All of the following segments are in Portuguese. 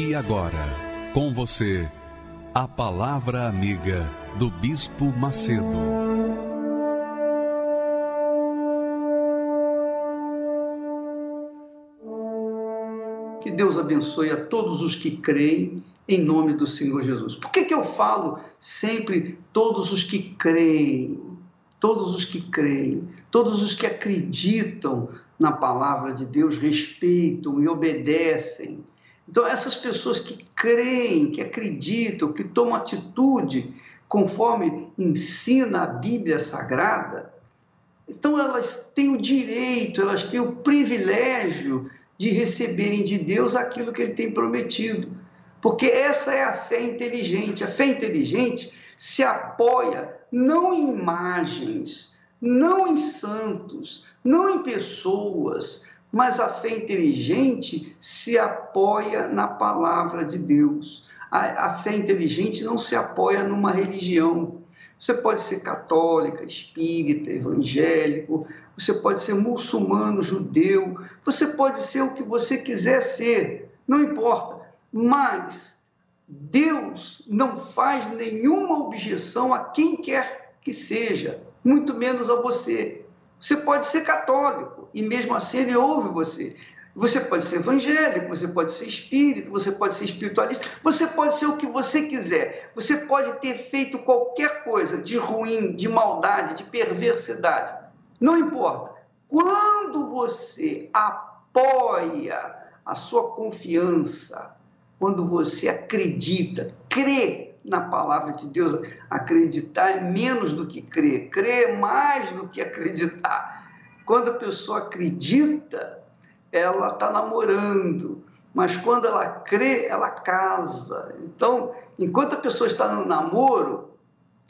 E agora, com você, a Palavra Amiga do Bispo Macedo. Que Deus abençoe a todos os que creem em nome do Senhor Jesus. Por que, que eu falo sempre todos os que creem? Todos os que creem, todos os que acreditam na palavra de Deus, respeitam e obedecem então, essas pessoas que creem, que acreditam, que tomam atitude conforme ensina a Bíblia Sagrada, então elas têm o direito, elas têm o privilégio de receberem de Deus aquilo que Ele tem prometido. Porque essa é a fé inteligente. A fé inteligente se apoia não em imagens, não em santos, não em pessoas, mas a fé inteligente se apoia na palavra de Deus. A, a, fé inteligente não se apoia numa religião. Você pode ser católica, espírita, evangélico, você pode ser muçulmano, judeu, você pode ser o que você quiser ser, não importa. Mas Deus não faz nenhuma objeção a quem quer que seja, muito menos a você. Você pode ser católico e mesmo assim ele ouve você. Você pode ser evangélico, você pode ser espírito, você pode ser espiritualista, você pode ser o que você quiser. Você pode ter feito qualquer coisa de ruim, de maldade, de perversidade. Não importa. Quando você apoia a sua confiança, quando você acredita, crê na palavra de Deus. Acreditar é menos do que crer, crer é mais do que acreditar. Quando a pessoa acredita, ela está namorando, mas quando ela crê, ela casa. Então, enquanto a pessoa está no namoro,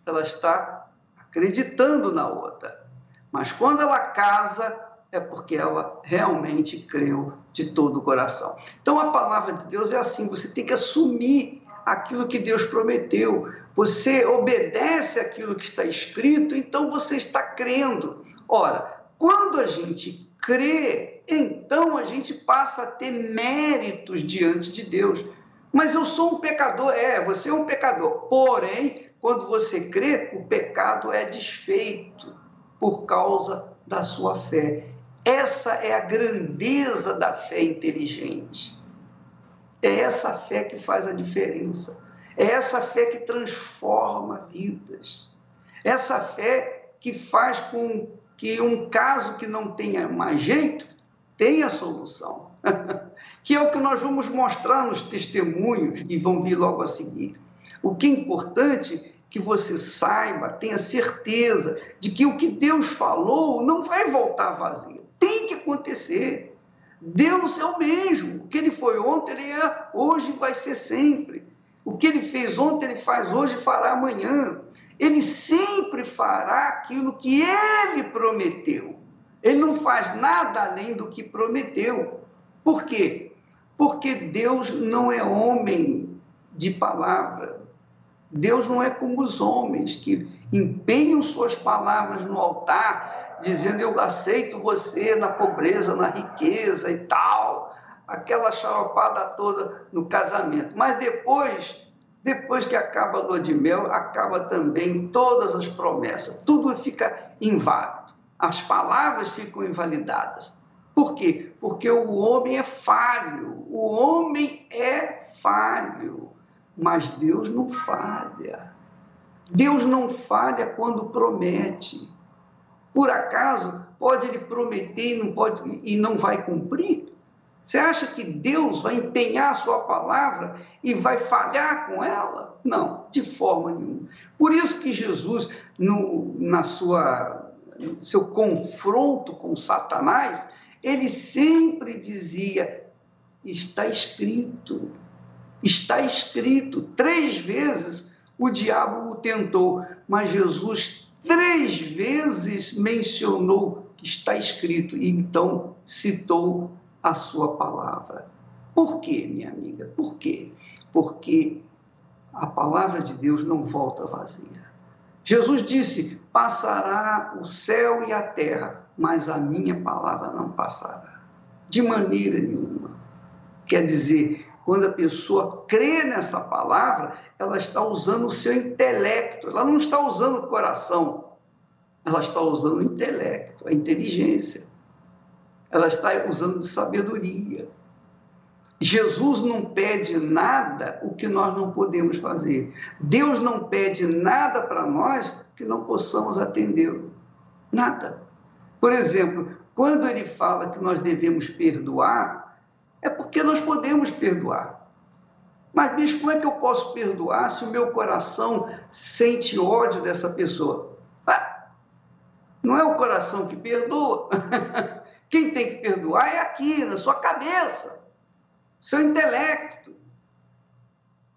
ela está acreditando na outra. Mas quando ela casa, é porque ela realmente creu de todo o coração. Então a palavra de Deus é assim: você tem que assumir aquilo que Deus prometeu. Você obedece aquilo que está escrito, então você está crendo. Ora, quando a gente crê, então a gente passa a ter méritos diante de Deus. Mas eu sou um pecador, é, você é um pecador. Porém, quando você crê, o pecado é desfeito por causa da sua fé. Essa é a grandeza da fé inteligente. É essa fé que faz a diferença. É essa fé que transforma vidas. Essa fé que faz com que um caso que não tenha mais jeito tenha solução. que é o que nós vamos mostrar nos testemunhos que vão vir logo a seguir. O que é importante é que você saiba, tenha certeza de que o que Deus falou não vai voltar vazio. Tem que acontecer. Deus é o mesmo. O que ele foi ontem, ele é hoje vai ser sempre. O que ele fez ontem, ele faz hoje e fará amanhã. Ele sempre fará aquilo que ele prometeu. Ele não faz nada além do que prometeu. Por quê? Porque Deus não é homem de palavra. Deus não é como os homens que empenham suas palavras no altar dizendo eu aceito você na pobreza, na riqueza e tal, aquela xaropada toda no casamento. Mas depois, depois que acaba a lua de mel, acaba também todas as promessas, tudo fica inválido, as palavras ficam invalidadas. Por quê? Porque o homem é falho, o homem é falho, mas Deus não falha. Deus não falha quando promete. Por acaso pode ele prometer e não, pode, e não vai cumprir? Você acha que Deus vai empenhar a sua palavra e vai falhar com ela? Não, de forma nenhuma. Por isso que Jesus, no, na sua seu confronto com Satanás, ele sempre dizia: está escrito. Está escrito. Três vezes o diabo o tentou, mas Jesus três vezes mencionou que está escrito e então citou a sua palavra. Por quê, minha amiga? Por quê? Porque a palavra de Deus não volta vazia. Jesus disse: Passará o céu e a terra, mas a minha palavra não passará. De maneira nenhuma. Quer dizer, quando a pessoa crê nessa palavra, ela está usando o seu intelecto, ela não está usando o coração, ela está usando o intelecto, a inteligência, ela está usando de sabedoria. Jesus não pede nada o que nós não podemos fazer. Deus não pede nada para nós que não possamos atendê-lo. Nada. Por exemplo, quando ele fala que nós devemos perdoar, é porque nós podemos perdoar. Mas, bicho, como é que eu posso perdoar se o meu coração sente ódio dessa pessoa? Ah, não é o coração que perdoa. Quem tem que perdoar é aqui, na sua cabeça seu intelecto.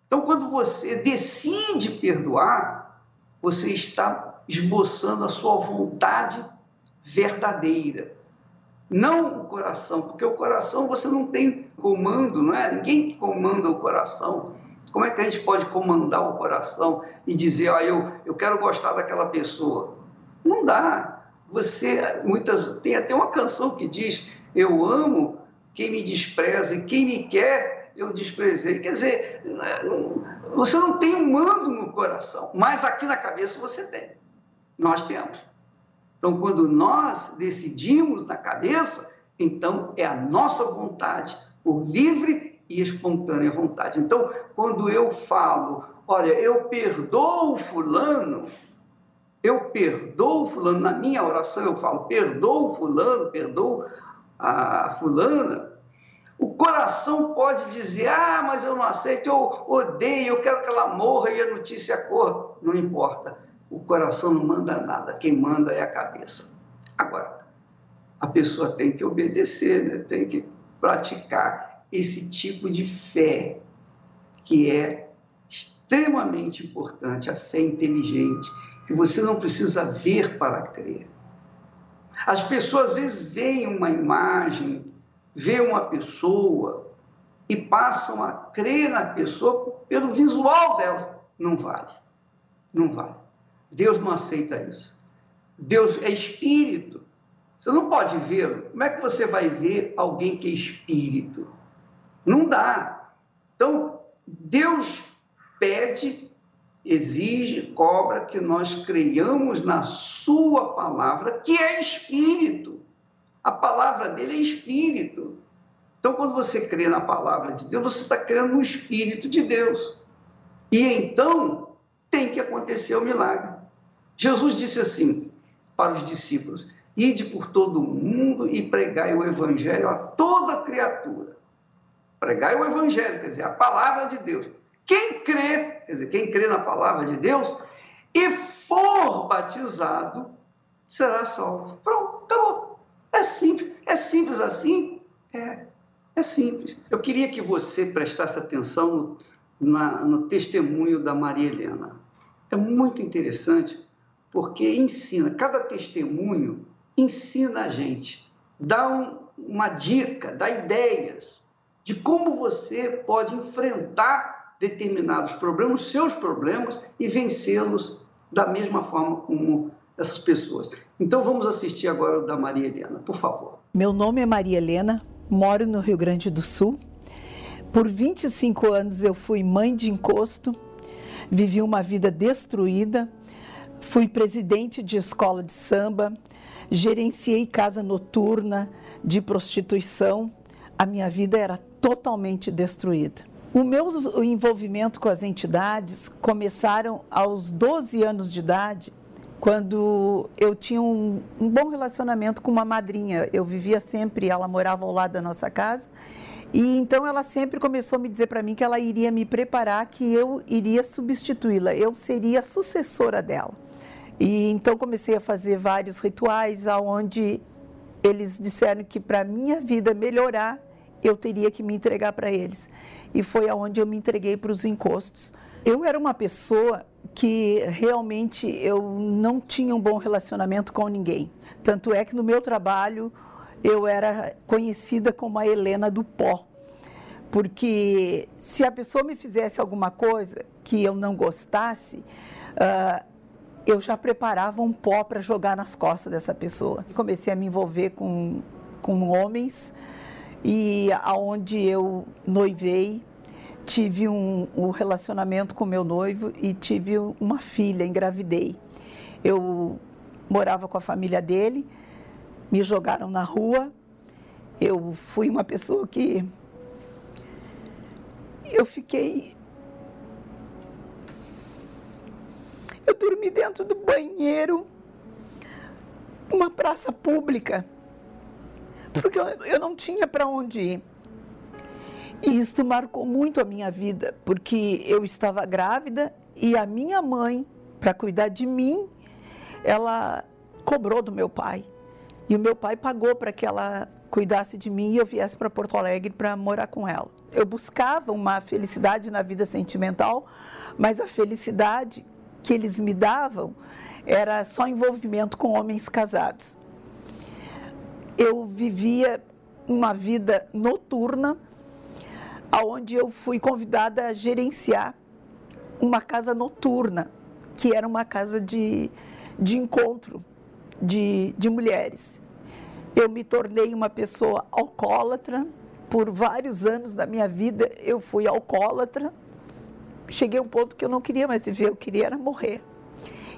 Então, quando você decide perdoar, você está esboçando a sua vontade verdadeira. Não o coração, porque o coração você não tem comando, não é? Ninguém comanda o coração. Como é que a gente pode comandar o coração e dizer, ah, eu, eu quero gostar daquela pessoa? Não dá. Você, muitas, tem até uma canção que diz, eu amo quem me despreza e quem me quer, eu desprezei. Quer dizer, você não tem um mando no coração, mas aqui na cabeça você tem. Nós temos. Então, quando nós decidimos na cabeça, então é a nossa vontade, por livre e espontânea vontade. Então, quando eu falo, olha, eu perdoo fulano, eu perdoo fulano, na minha oração eu falo, perdoo fulano, perdoo a fulana, o coração pode dizer: ah, mas eu não aceito, eu odeio, eu quero que ela morra e a notícia corra. Não importa. O coração não manda nada, quem manda é a cabeça. Agora, a pessoa tem que obedecer, né? tem que praticar esse tipo de fé, que é extremamente importante, a fé inteligente, que você não precisa ver para crer. As pessoas às vezes veem uma imagem, veem uma pessoa e passam a crer na pessoa pelo visual dela. Não vale. Não vale. Deus não aceita isso. Deus é espírito. Você não pode vê-lo. Como é que você vai ver alguém que é espírito? Não dá. Então, Deus pede exige, cobra que nós creiamos na Sua palavra, que é Espírito. A palavra dele é Espírito. Então, quando você crê na palavra de Deus, você está crendo no Espírito de Deus. E então tem que acontecer o milagre. Jesus disse assim para os discípulos: Ide por todo o mundo e pregai o Evangelho a toda criatura. Pregai o Evangelho, quer dizer, a palavra de Deus. Quem crê, quer dizer, quem crê na palavra de Deus e for batizado, será salvo. Pronto, acabou. É simples. É simples assim? É. É simples. Eu queria que você prestasse atenção no, na, no testemunho da Maria Helena. É muito interessante porque ensina, cada testemunho ensina a gente, dá um, uma dica, dá ideias de como você pode enfrentar determinados problemas, seus problemas, e vencê-los da mesma forma como essas pessoas. Então vamos assistir agora o da Maria Helena, por favor. Meu nome é Maria Helena, moro no Rio Grande do Sul. Por 25 anos eu fui mãe de encosto, vivi uma vida destruída, fui presidente de escola de samba, gerenciei casa noturna de prostituição. A minha vida era totalmente destruída. O meu envolvimento com as entidades começaram aos 12 anos de idade, quando eu tinha um, um, bom relacionamento com uma madrinha. Eu vivia sempre, ela morava ao lado da nossa casa, e então ela sempre começou a me dizer para mim que ela iria me preparar, que eu iria substituí-la, eu seria a sucessora dela. E então comecei a fazer vários rituais, aonde eles disseram que para minha vida melhorar, eu teria que me entregar para eles. E foi aonde eu me entreguei para os encostos. Eu era uma pessoa que realmente eu não tinha um bom relacionamento com ninguém. Tanto é que no meu trabalho eu era conhecida como a Helena do pó. Porque se a pessoa me fizesse alguma coisa que eu não gostasse, uh, eu já preparava um pó para jogar nas costas dessa pessoa. Comecei a me envolver com, com homens e aonde eu noivei, tive um, um relacionamento com meu noivo e tive uma filha, engravidei. Eu morava com a família dele, me jogaram na rua. Eu fui uma pessoa que eu fiquei eu dormi dentro do banheiro numa praça pública porque eu, eu não tinha para onde ir. E isso marcou muito a minha vida, porque eu estava grávida e a minha mãe, para cuidar de mim, ela cobrou do meu pai. E o meu pai pagou para que ela cuidasse de mim e eu viesse para Porto Alegre para morar com ela. Eu buscava uma felicidade na vida sentimental, mas a felicidade que eles me davam era só envolvimento com homens casados. Eu vivia uma vida noturna aonde eu fui convidada a gerenciar uma casa noturna, que era uma casa de, de encontro de, de mulheres. Eu me tornei uma pessoa alcoólatra, por vários anos da minha vida eu fui alcoólatra. Cheguei a um ponto que eu não queria mais viver, eu queria era morrer.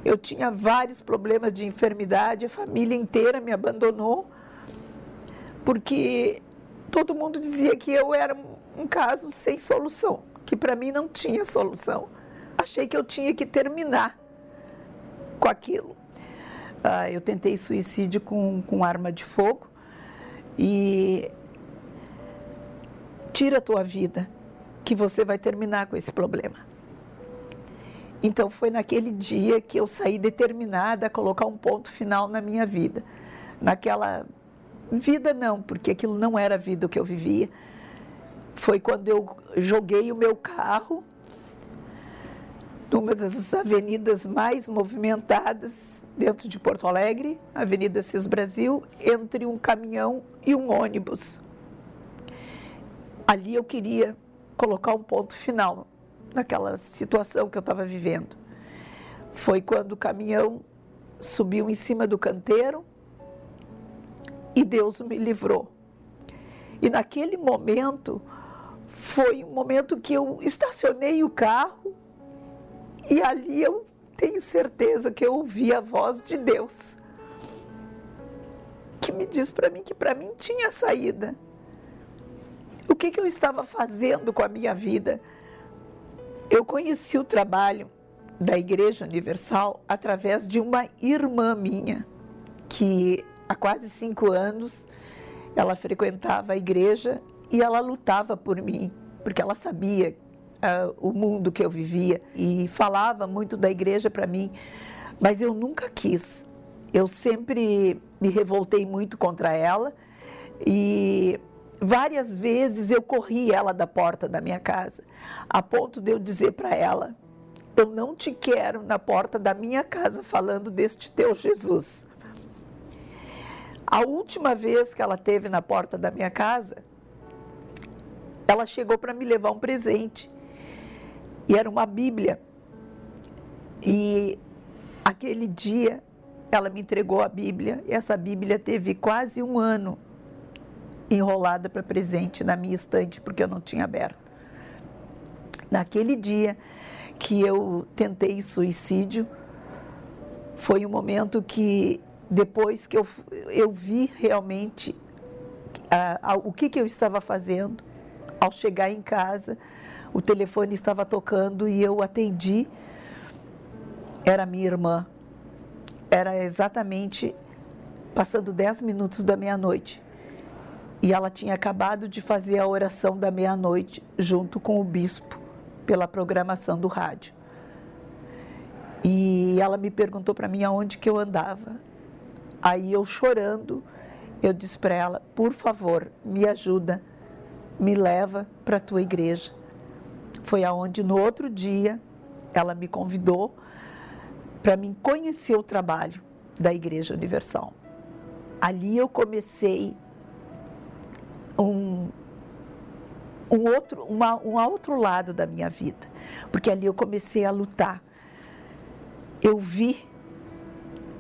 Eu tinha vários problemas de enfermidade, a família inteira me abandonou, porque todo mundo dizia que eu era um caso sem solução, que para mim não tinha solução. Achei que eu tinha que terminar com aquilo. Ah, eu tentei suicídio com, com arma de fogo e tira a tua vida, que você vai terminar com esse problema. Então foi naquele dia que eu saí determinada a colocar um ponto final na minha vida. Naquela vida não, porque aquilo não era a vida que eu vivia, foi quando eu joguei o meu carro numa das avenidas mais movimentadas dentro de Porto Alegre, Avenida Cis Brasil, entre um caminhão e um ônibus. Ali eu queria colocar um ponto final naquela situação que eu estava vivendo. Foi quando o caminhão subiu em cima do canteiro e Deus me livrou. E naquele momento, foi um momento que eu estacionei o carro e ali eu tenho certeza que eu ouvi a voz de Deus que me diz para mim que para mim tinha saída. O que, que eu estava fazendo com a minha vida? Eu conheci o trabalho da Igreja Universal através de uma irmã minha, que há quase cinco anos ela frequentava a igreja e ela lutava por mim, porque ela sabia uh, o mundo que eu vivia e falava muito da igreja para mim, mas eu nunca quis. Eu sempre me revoltei muito contra ela e várias vezes eu corri ela da porta da minha casa, a ponto de eu dizer para ela: Eu não te quero na porta da minha casa falando deste teu Jesus. A última vez que ela teve na porta da minha casa, ela chegou para me levar um presente. E era uma Bíblia. E aquele dia ela me entregou a Bíblia. E essa Bíblia teve quase um ano enrolada para presente na minha estante, porque eu não tinha aberto. Naquele dia que eu tentei suicídio, foi um momento que, depois que eu, eu vi realmente o que, que eu estava fazendo, ao chegar em casa, o telefone estava tocando e eu atendi. Era minha irmã. Era exatamente passando 10 minutos da meia-noite. E ela tinha acabado de fazer a oração da meia-noite junto com o bispo pela programação do rádio. E ela me perguntou para mim aonde que eu andava. Aí eu chorando, eu disse para ela: "Por favor, me ajuda me leva para a tua igreja. Foi aonde no outro dia ela me convidou para mim conhecer o trabalho da Igreja Universal. Ali eu comecei um, um outro, uma, um outro lado da minha vida, porque ali eu comecei a lutar. Eu vi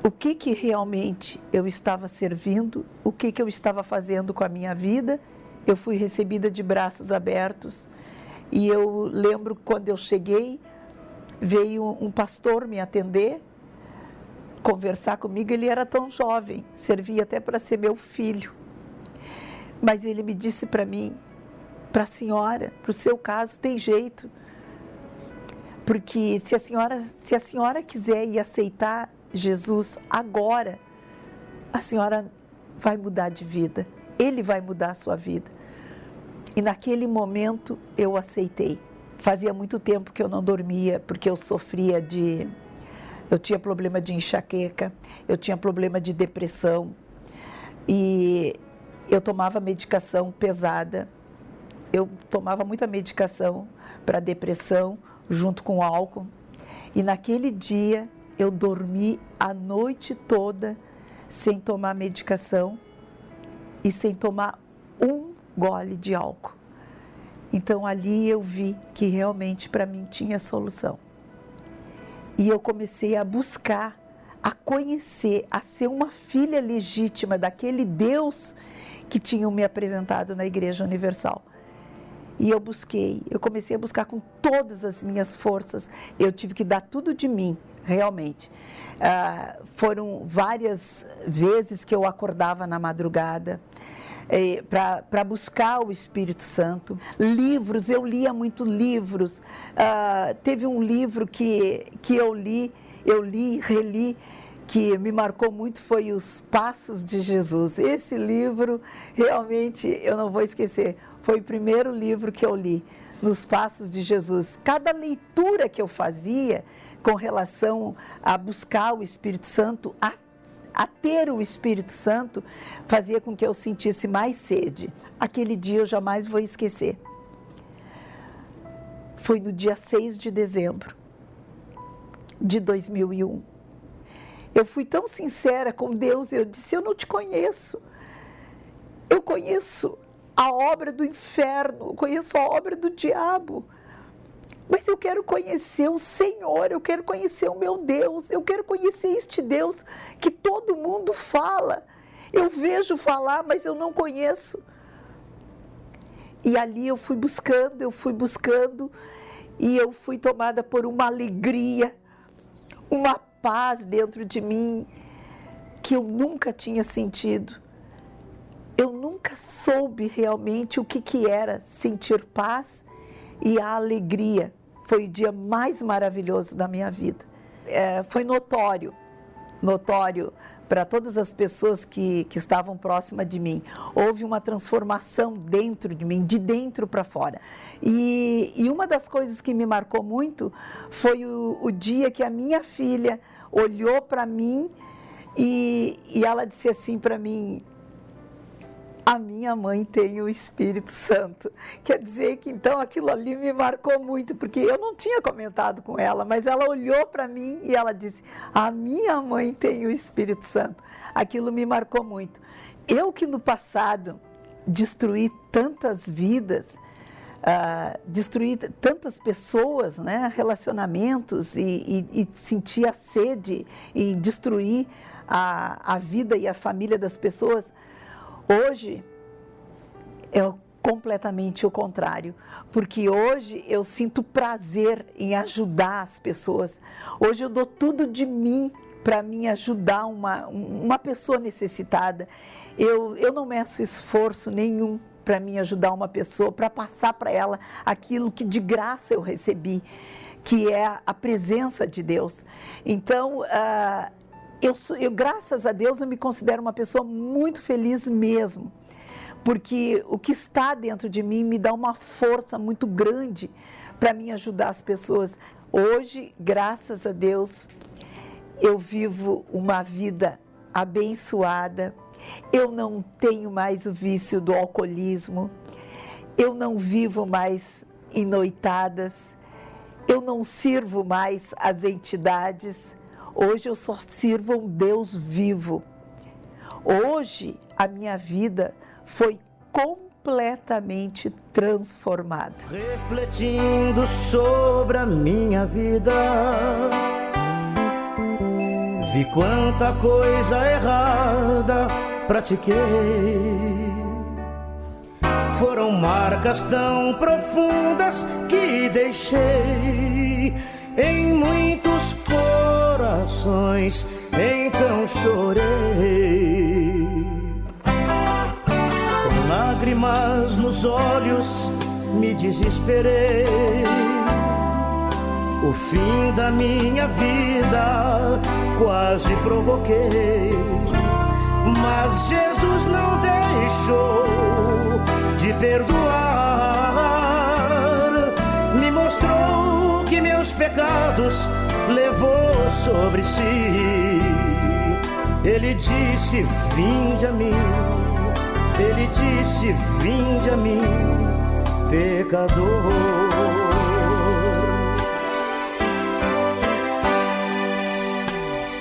o que, que realmente eu estava servindo, o que, que eu estava fazendo com a minha vida. Eu fui recebida de braços abertos e eu lembro quando eu cheguei, veio um pastor me atender, conversar comigo. Ele era tão jovem, servia até para ser meu filho. Mas ele me disse para mim, para a senhora, para o seu caso tem jeito. Porque se a senhora, se a senhora quiser ir aceitar Jesus agora, a senhora vai mudar de vida. Ele vai mudar a sua vida. E naquele momento eu aceitei. Fazia muito tempo que eu não dormia porque eu sofria de eu tinha problema de enxaqueca, eu tinha problema de depressão e eu tomava medicação pesada. Eu tomava muita medicação para depressão junto com álcool. E naquele dia eu dormi a noite toda sem tomar medicação e sem tomar um gole de álcool. Então ali eu vi que realmente para mim tinha solução. E eu comecei a buscar, a conhecer, a ser uma filha legítima daquele Deus que tinham me apresentado na Igreja Universal. E eu busquei, eu comecei a buscar com todas as minhas forças. Eu tive que dar tudo de mim realmente. Ah, foram várias vezes que eu acordava na madrugada eh, para buscar o Espírito Santo. Livros, eu lia muito livros. Ah, teve um livro que, que eu li, eu li, reli, que me marcou muito foi Os Passos de Jesus. Esse livro, realmente, eu não vou esquecer, foi o primeiro livro que eu li, Nos Passos de Jesus. Cada leitura que eu fazia, com relação a buscar o Espírito Santo, a, a ter o Espírito Santo, fazia com que eu sentisse mais sede. Aquele dia eu jamais vou esquecer. Foi no dia 6 de dezembro de 2001. Eu fui tão sincera com Deus, eu disse: Eu não te conheço. Eu conheço a obra do inferno, eu conheço a obra do diabo. Mas eu quero conhecer o Senhor, eu quero conhecer o meu Deus, eu quero conhecer este Deus que todo mundo fala. Eu vejo falar, mas eu não conheço. E ali eu fui buscando, eu fui buscando, e eu fui tomada por uma alegria, uma paz dentro de mim que eu nunca tinha sentido. Eu nunca soube realmente o que, que era sentir paz e a alegria. Foi o dia mais maravilhoso da minha vida. É, foi notório, notório para todas as pessoas que, que estavam próximas de mim. Houve uma transformação dentro de mim, de dentro para fora. E, e, uma das coisas que me marcou muito foi o, o dia que a minha filha olhou para mim e, e ela disse assim para mim: a minha mãe tem o Espírito Santo. Quer dizer que então aquilo ali me marcou muito, porque eu não tinha comentado com ela, mas ela olhou para mim e ela disse: A minha mãe tem o Espírito Santo. Aquilo me marcou muito. Eu que no passado destruí tantas vidas, uh, destruí tantas pessoas, né, relacionamentos, e, e, e a sede em destruir a, a vida e a família das pessoas Hoje é completamente o contrário, porque hoje eu sinto prazer em ajudar as pessoas. Hoje eu dou tudo de mim para me ajudar uma, uma pessoa necessitada. Eu, eu não meço esforço nenhum para me ajudar uma pessoa, para passar para ela aquilo que de graça eu recebi, que é a presença de Deus. Então, uh, eu, eu, graças a Deus, eu me considero uma pessoa muito feliz mesmo, porque o que está dentro de mim me dá uma força muito grande para me ajudar as pessoas. Hoje, graças a Deus, eu vivo uma vida abençoada, eu não tenho mais o vício do alcoolismo, eu não vivo mais em noitadas, eu não sirvo mais as entidades, hoje eu só sirvo um Deus vivo. Hoje a minha vida foi completamente transformada. Refletindo sobre a minha vida, vi quanta coisa errada pratiquei foram marcas tão profundas que deixei em muitos corações, então chorei. Com lágrimas nos olhos, me desesperei. O fim da minha vida quase provoquei, mas Jesus não deixou de perdoar. Me mostrou que meus pecados levou sobre si. Ele disse: Vinde a mim. Ele disse: Vinde a mim, pecador.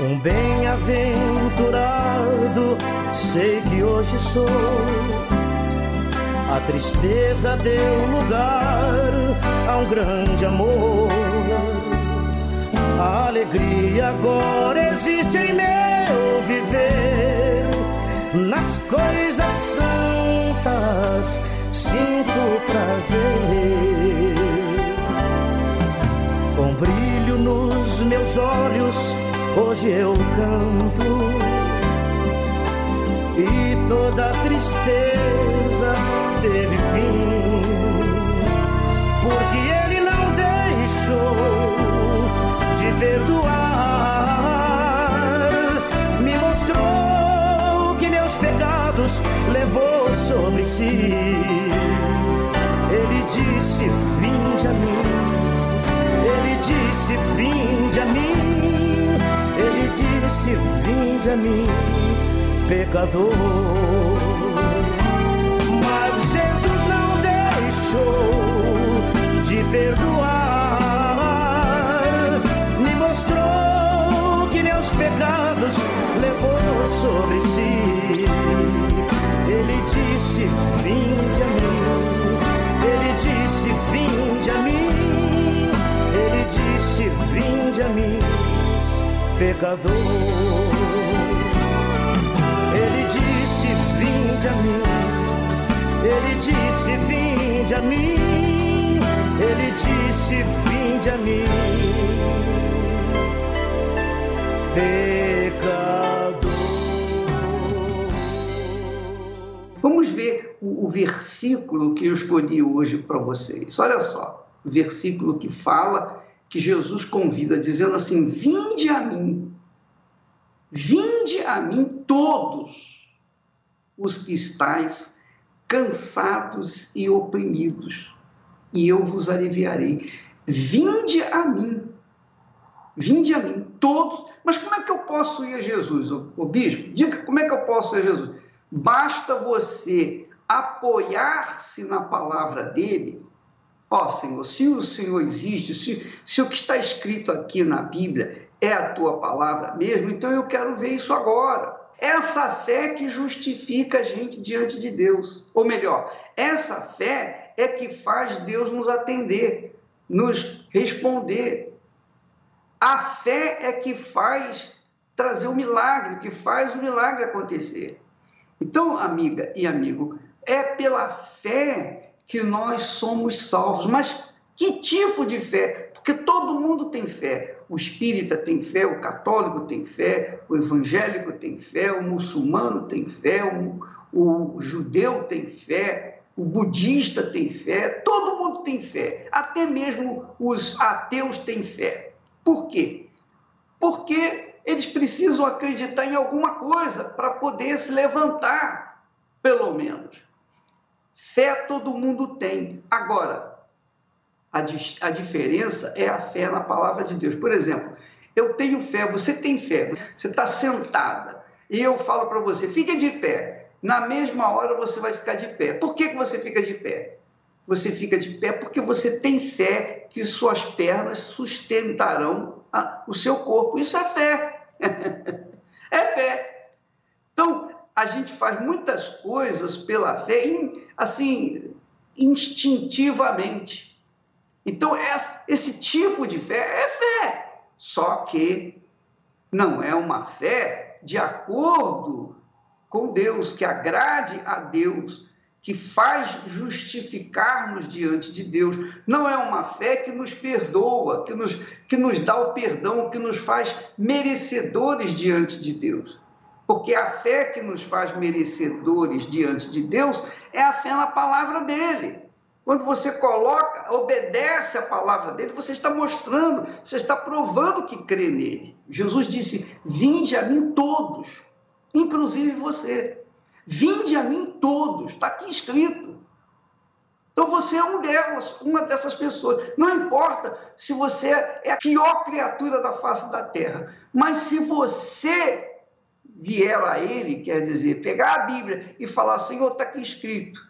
Um bem-aventurado sei que hoje sou a tristeza deu lugar a um grande amor. A alegria agora existe em meu viver. Nas coisas santas sinto prazer. Com brilho nos meus olhos, hoje eu canto. E toda tristeza teve fim, porque ele não deixou de perdoar. Me mostrou que meus pecados levou sobre si. Ele disse: Vinde a mim. Ele disse: Vinde a mim. Ele disse: Vinde a mim, pecador. deixou de perdoar. Sobre si. Ele disse: Vinde a mim. Ele disse: Vinde a mim. Ele disse: Vinde a mim, pecador. Ele disse: Vinde a mim. Ele disse: Vinde a mim. Ele disse: Vinde a mim, pecador. O, versículo que eu escolhi hoje para vocês. Olha só, o versículo que fala que Jesus convida, dizendo assim: Vinde a mim, vinde a mim todos os que estáis cansados e oprimidos, e eu vos aliviarei. Vinde a mim, vinde a mim, todos. Mas como é que eu posso ir a Jesus, o bispo? Diga como é que eu posso ir a Jesus. Basta você apoiar-se na palavra dele. Ó oh, Senhor, se o Senhor existe, se, se o que está escrito aqui na Bíblia é a tua palavra mesmo, então eu quero ver isso agora. Essa fé que justifica a gente diante de Deus. Ou melhor, essa fé é que faz Deus nos atender, nos responder. A fé é que faz trazer o um milagre, que faz o milagre acontecer. Então, amiga e amigo, é pela fé que nós somos salvos. Mas que tipo de fé? Porque todo mundo tem fé o espírita tem fé, o católico tem fé, o evangélico tem fé, o muçulmano tem fé, o, o judeu tem fé, o budista tem fé, todo mundo tem fé, até mesmo os ateus têm fé. Por quê? Porque eles precisam acreditar em alguma coisa para poder se levantar, pelo menos. Fé todo mundo tem. Agora, a, a diferença é a fé na palavra de Deus. Por exemplo, eu tenho fé, você tem fé, você está sentada e eu falo para você, fique de pé. Na mesma hora você vai ficar de pé. Por que, que você fica de pé? você fica de pé porque você tem fé que suas pernas sustentarão a, o seu corpo. Isso é fé. é fé. Então, a gente faz muitas coisas pela fé, assim, instintivamente. Então, esse tipo de fé é fé, só que não é uma fé de acordo com Deus, que agrade a Deus, que faz justificar-nos diante de Deus. Não é uma fé que nos perdoa, que nos, que nos dá o perdão, que nos faz merecedores diante de Deus. Porque a fé que nos faz merecedores diante de Deus é a fé na palavra dele. Quando você coloca, obedece a palavra dele, você está mostrando, você está provando que crê nele. Jesus disse: Vinde a mim todos, inclusive você. Vinde a mim todos, está aqui escrito. Então você é um delas, uma dessas pessoas. Não importa se você é a pior criatura da face da terra, mas se você vier a ele, quer dizer, pegar a Bíblia e falar: Senhor, está aqui escrito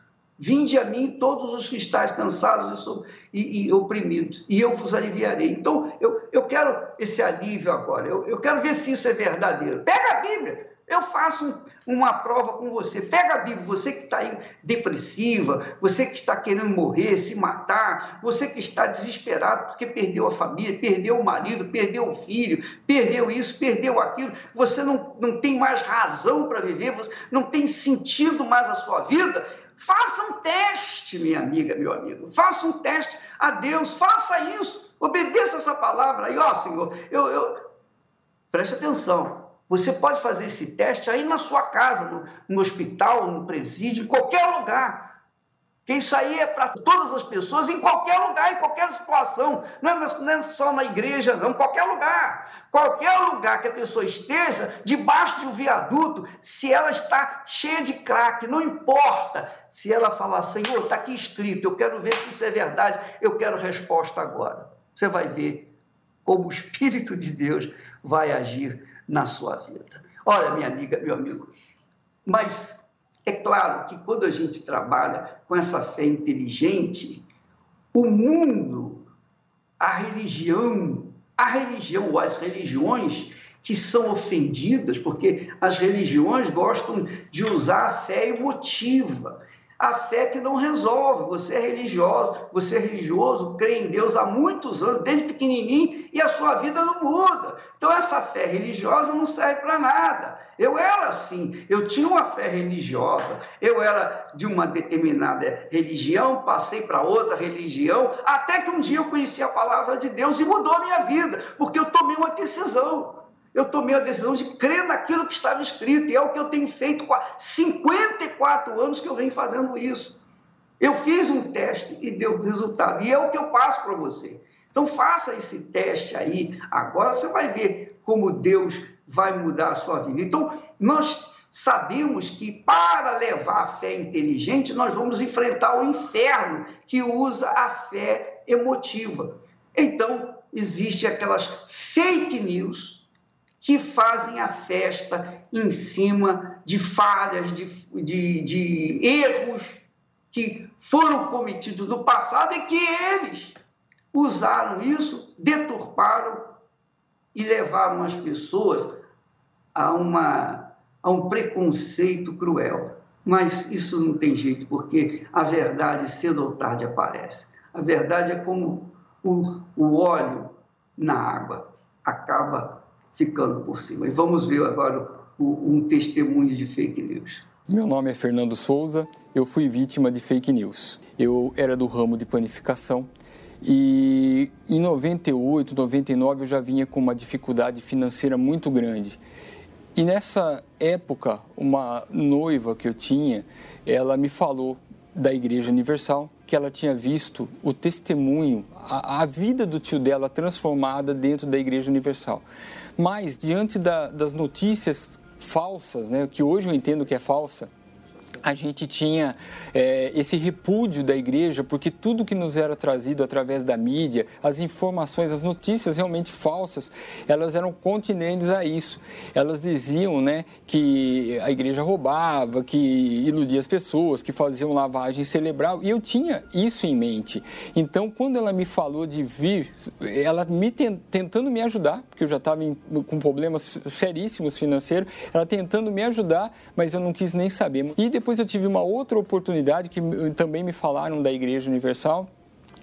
Vinde a mim todos os que estáis cansados e, e, e, oprimidos, e eu vos aliviarei. Então, eu, eu quero esse alívio agora, eu, eu quero ver se isso é verdadeiro. Pega a Bíblia, eu faço uma prova com você. Pega a Bíblia, você que está aí depressiva, você que está querendo morrer, se matar, você que está desesperado porque perdeu a família, perdeu o marido, perdeu o filho, perdeu isso, perdeu aquilo, você não, não tem mais razão para viver, você não tem sentido mais a sua vida. Faça um teste, minha amiga, meu amigo. Faça um teste a Deus. Faça isso. Obedeça essa palavra aí, ó, Senhor. Eu, eu... Preste atenção. Você pode fazer esse teste aí na sua casa, no, no hospital, no presídio, em qualquer lugar. Que isso aí é para todas as pessoas, em qualquer lugar, em qualquer situação. Não é, não é só na igreja, não, qualquer lugar. Qualquer lugar que a pessoa esteja, debaixo de um viaduto, se ela está cheia de crack, não importa. Se ela falar, Senhor, está aqui escrito, eu quero ver se isso é verdade, eu quero resposta agora. Você vai ver como o Espírito de Deus vai agir na sua vida. Olha, minha amiga, meu amigo, mas é claro que quando a gente trabalha com essa fé inteligente, o mundo, a religião, a religião ou as religiões que são ofendidas, porque as religiões gostam de usar a fé emotiva a fé que não resolve. Você é religioso, você é religioso, crê em Deus há muitos anos, desde pequenininho, e a sua vida não muda. Então essa fé religiosa não serve para nada. Eu era assim, eu tinha uma fé religiosa, eu era de uma determinada religião, passei para outra religião, até que um dia eu conheci a palavra de Deus e mudou a minha vida, porque eu tomei uma decisão eu tomei a decisão de crer naquilo que estava escrito, e é o que eu tenho feito há 54 anos que eu venho fazendo isso. Eu fiz um teste e deu resultado, e é o que eu passo para você. Então faça esse teste aí, agora você vai ver como Deus vai mudar a sua vida. Então, nós sabemos que para levar a fé inteligente, nós vamos enfrentar o inferno que usa a fé emotiva. Então, existe aquelas fake news que fazem a festa em cima de falhas, de, de, de erros que foram cometidos no passado e que eles usaram isso, deturparam e levaram as pessoas a, uma, a um preconceito cruel. Mas isso não tem jeito, porque a verdade cedo ou tarde aparece. A verdade é como o, o óleo na água acaba ficando por cima. E vamos ver agora um testemunho de fake news. Meu nome é Fernando Souza, eu fui vítima de fake news. Eu era do ramo de panificação e em 98, 99 eu já vinha com uma dificuldade financeira muito grande. E nessa época, uma noiva que eu tinha, ela me falou da Igreja Universal, que ela tinha visto o testemunho, a, a vida do tio dela transformada dentro da Igreja Universal. Mas, diante da, das notícias falsas, né, que hoje eu entendo que é falsa, a gente tinha é, esse repúdio da igreja, porque tudo que nos era trazido através da mídia, as informações, as notícias realmente falsas, elas eram continentes a isso. Elas diziam né, que a igreja roubava, que iludia as pessoas, que faziam lavagem cerebral, e eu tinha isso em mente. Então, quando ela me falou de vir, ela me tentando me ajudar, porque eu já estava com problemas seríssimos financeiros, ela tentando me ajudar, mas eu não quis nem saber. E depois depois eu tive uma outra oportunidade que também me falaram da Igreja Universal,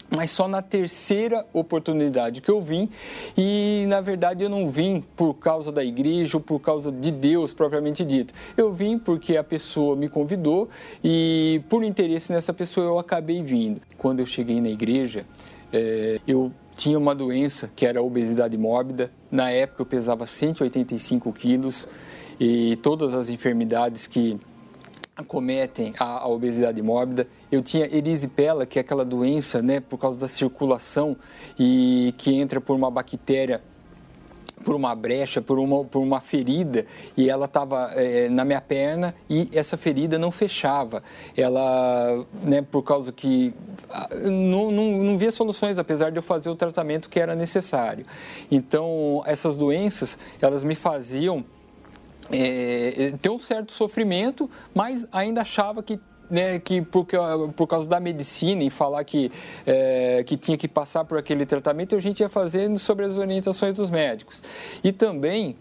mas só na terceira oportunidade que eu vim e na verdade eu não vim por causa da igreja ou por causa de Deus propriamente dito. Eu vim porque a pessoa me convidou e por interesse nessa pessoa eu acabei vindo. Quando eu cheguei na igreja, é, eu tinha uma doença que era a obesidade mórbida. Na época eu pesava 185 quilos e todas as enfermidades que acometem a, a, obesidade mórbida. Eu tinha erisipela, que é aquela doença, né, por causa da circulação e que entra por uma bactéria por uma brecha, por uma, por uma ferida, e ela estava é, na minha perna e essa ferida não fechava. Ela, né, por causa que ah, não, não, não via soluções, apesar de eu fazer o tratamento que era necessário. Então, essas doenças, elas me faziam é, é, ter um certo sofrimento, mas ainda achava que né, que por, por causa da medicina e falar que, é, que tinha que passar por aquele tratamento, a gente ia fazendo sobre as orientações dos médicos. E também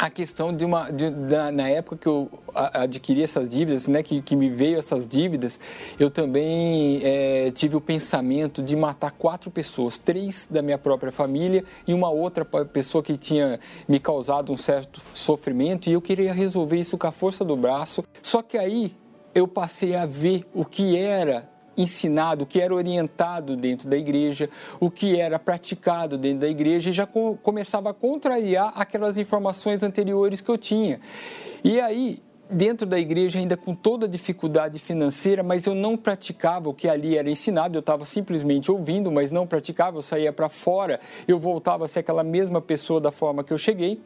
a questão de uma de, da, na época que eu adquiri essas dívidas né que, que me veio essas dívidas eu também é, tive o pensamento de matar quatro pessoas três da minha própria família e uma outra pessoa que tinha me causado um certo sofrimento e eu queria resolver isso com a força do braço. Só que aí eu passei a ver o que era ensinado, o que era orientado dentro da igreja, o que era praticado dentro da igreja e já começava a contrariar aquelas informações anteriores que eu tinha. E aí, dentro da igreja, ainda com toda a dificuldade financeira, mas eu não praticava o que ali era ensinado, eu estava simplesmente ouvindo, mas não praticava, eu saía para fora, eu voltava a ser aquela mesma pessoa da forma que eu cheguei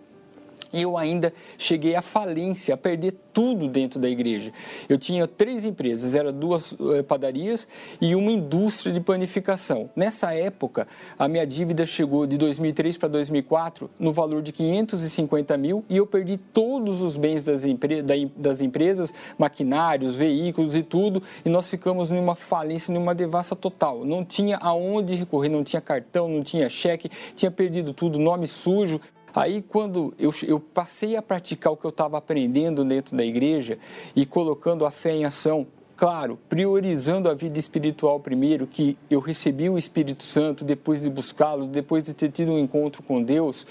eu ainda cheguei à falência, a perder tudo dentro da igreja. Eu tinha três empresas, eram duas eh, padarias e uma indústria de panificação. Nessa época, a minha dívida chegou de 2003 para 2004 no valor de 550 mil e eu perdi todos os bens das, empre das empresas, maquinários, veículos e tudo, e nós ficamos numa falência, numa devassa total. Não tinha aonde recorrer, não tinha cartão, não tinha cheque, tinha perdido tudo, nome sujo. Aí, quando eu, eu passei a praticar o que eu estava aprendendo dentro da igreja e colocando a fé em ação, claro, priorizando a vida espiritual primeiro, que eu recebi o Espírito Santo depois de buscá-lo, depois de ter tido um encontro com Deus,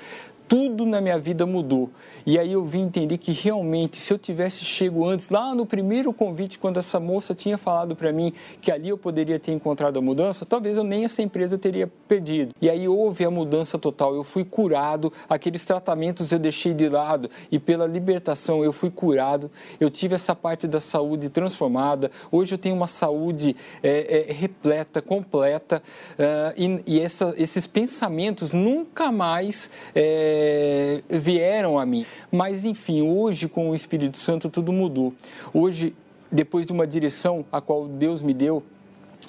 tudo na minha vida mudou. E aí eu vim entender que realmente, se eu tivesse chego antes, lá no primeiro convite, quando essa moça tinha falado para mim que ali eu poderia ter encontrado a mudança, talvez eu nem essa empresa teria perdido. E aí houve a mudança total. Eu fui curado, aqueles tratamentos eu deixei de lado e pela libertação eu fui curado. Eu tive essa parte da saúde transformada. Hoje eu tenho uma saúde é, é, repleta, completa. Uh, e, e essa, esses pensamentos nunca mais. É, é, vieram a mim. Mas, enfim, hoje com o Espírito Santo tudo mudou. Hoje, depois de uma direção a qual Deus me deu,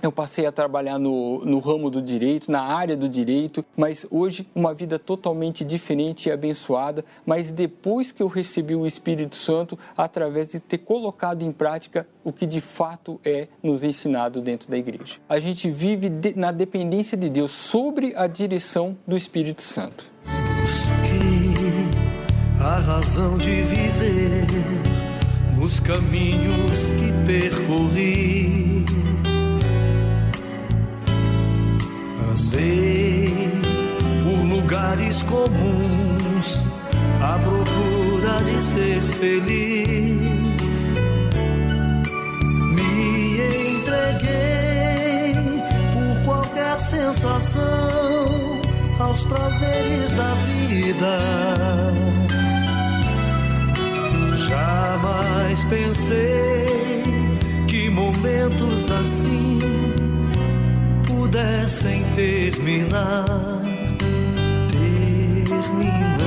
eu passei a trabalhar no, no ramo do direito, na área do direito, mas hoje uma vida totalmente diferente e abençoada. Mas depois que eu recebi o Espírito Santo, através de ter colocado em prática o que de fato é nos ensinado dentro da igreja. A gente vive de, na dependência de Deus sobre a direção do Espírito Santo a razão de viver nos caminhos que percorri. Andei por lugares comuns à procura de ser feliz. Me entreguei por qualquer sensação aos prazeres da vida Jamais pensei que momentos assim pudessem terminar. Terminar.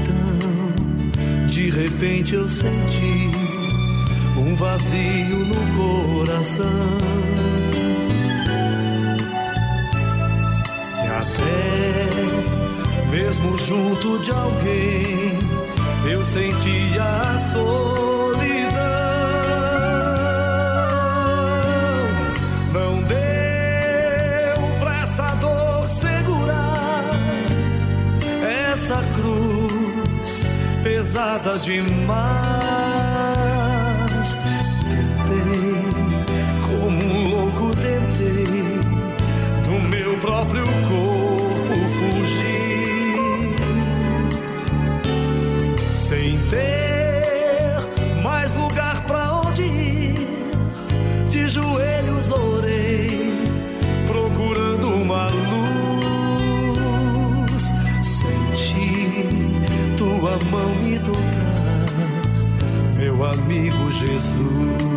Então, de repente eu senti um vazio no coração. E até mesmo junto de alguém eu sentia a solidão. Não deu pra essa dor segurar essa cruz pesada demais. próprio corpo Jesus.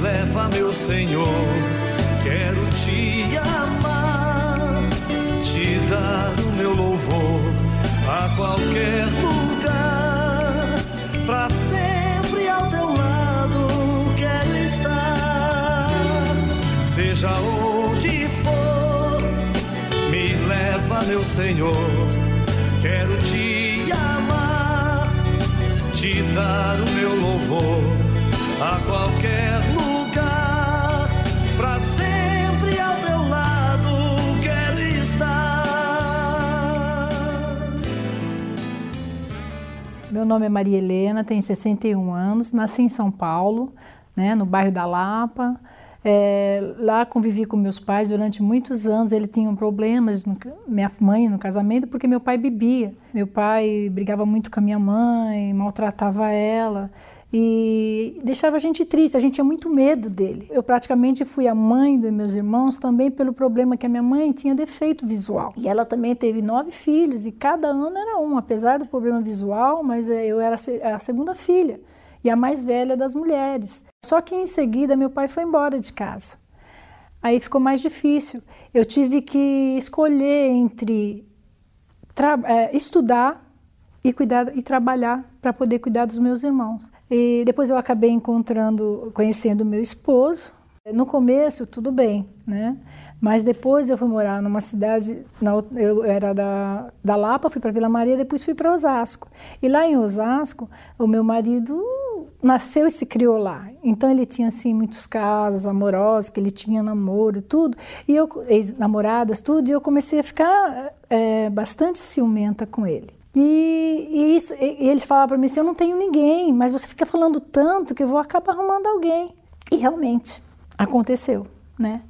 leva, meu Senhor. Quero te amar, te dar o meu louvor a qualquer lugar, para sempre ao teu lado quero estar. Seja onde meu Senhor. Quero te amar, te dar o meu louvor a qualquer lugar Meu nome é Maria Helena, tenho 61 anos, nasci em São Paulo, né, no bairro da Lapa. É, lá convivi com meus pais durante muitos anos. Ele tinha problemas, no, minha mãe no casamento, porque meu pai bebia. Meu pai brigava muito com a minha mãe, maltratava ela e deixava a gente triste, a gente tinha muito medo dele. Eu praticamente fui a mãe dos meus irmãos também pelo problema que a minha mãe tinha defeito visual. E ela também teve nove filhos e cada ano era um, apesar do problema visual, mas eh, eu era a segunda filha e a mais velha das mulheres. Só que em seguida meu pai foi embora de casa. Aí ficou mais difícil. Eu tive que escolher entre é, estudar e cuidar e trabalhar para poder cuidar dos meus irmãos. E depois eu acabei encontrando, conhecendo meu esposo. No começo tudo bem, né? Mas depois eu fui morar numa cidade, na, eu era da, da Lapa, fui para Vila Maria, depois fui para Osasco. E lá em Osasco, o meu marido nasceu e se criou lá. Então ele tinha assim muitos casos amorosos, que ele tinha namoro, tudo, e eu namoradas, tudo, e eu comecei a ficar é, bastante ciumenta com ele. E, e, isso, e, eles falavam para mim assim: eu não tenho ninguém, mas você fica falando tanto que eu vou acabar arrumando alguém. E realmente aconteceu, né?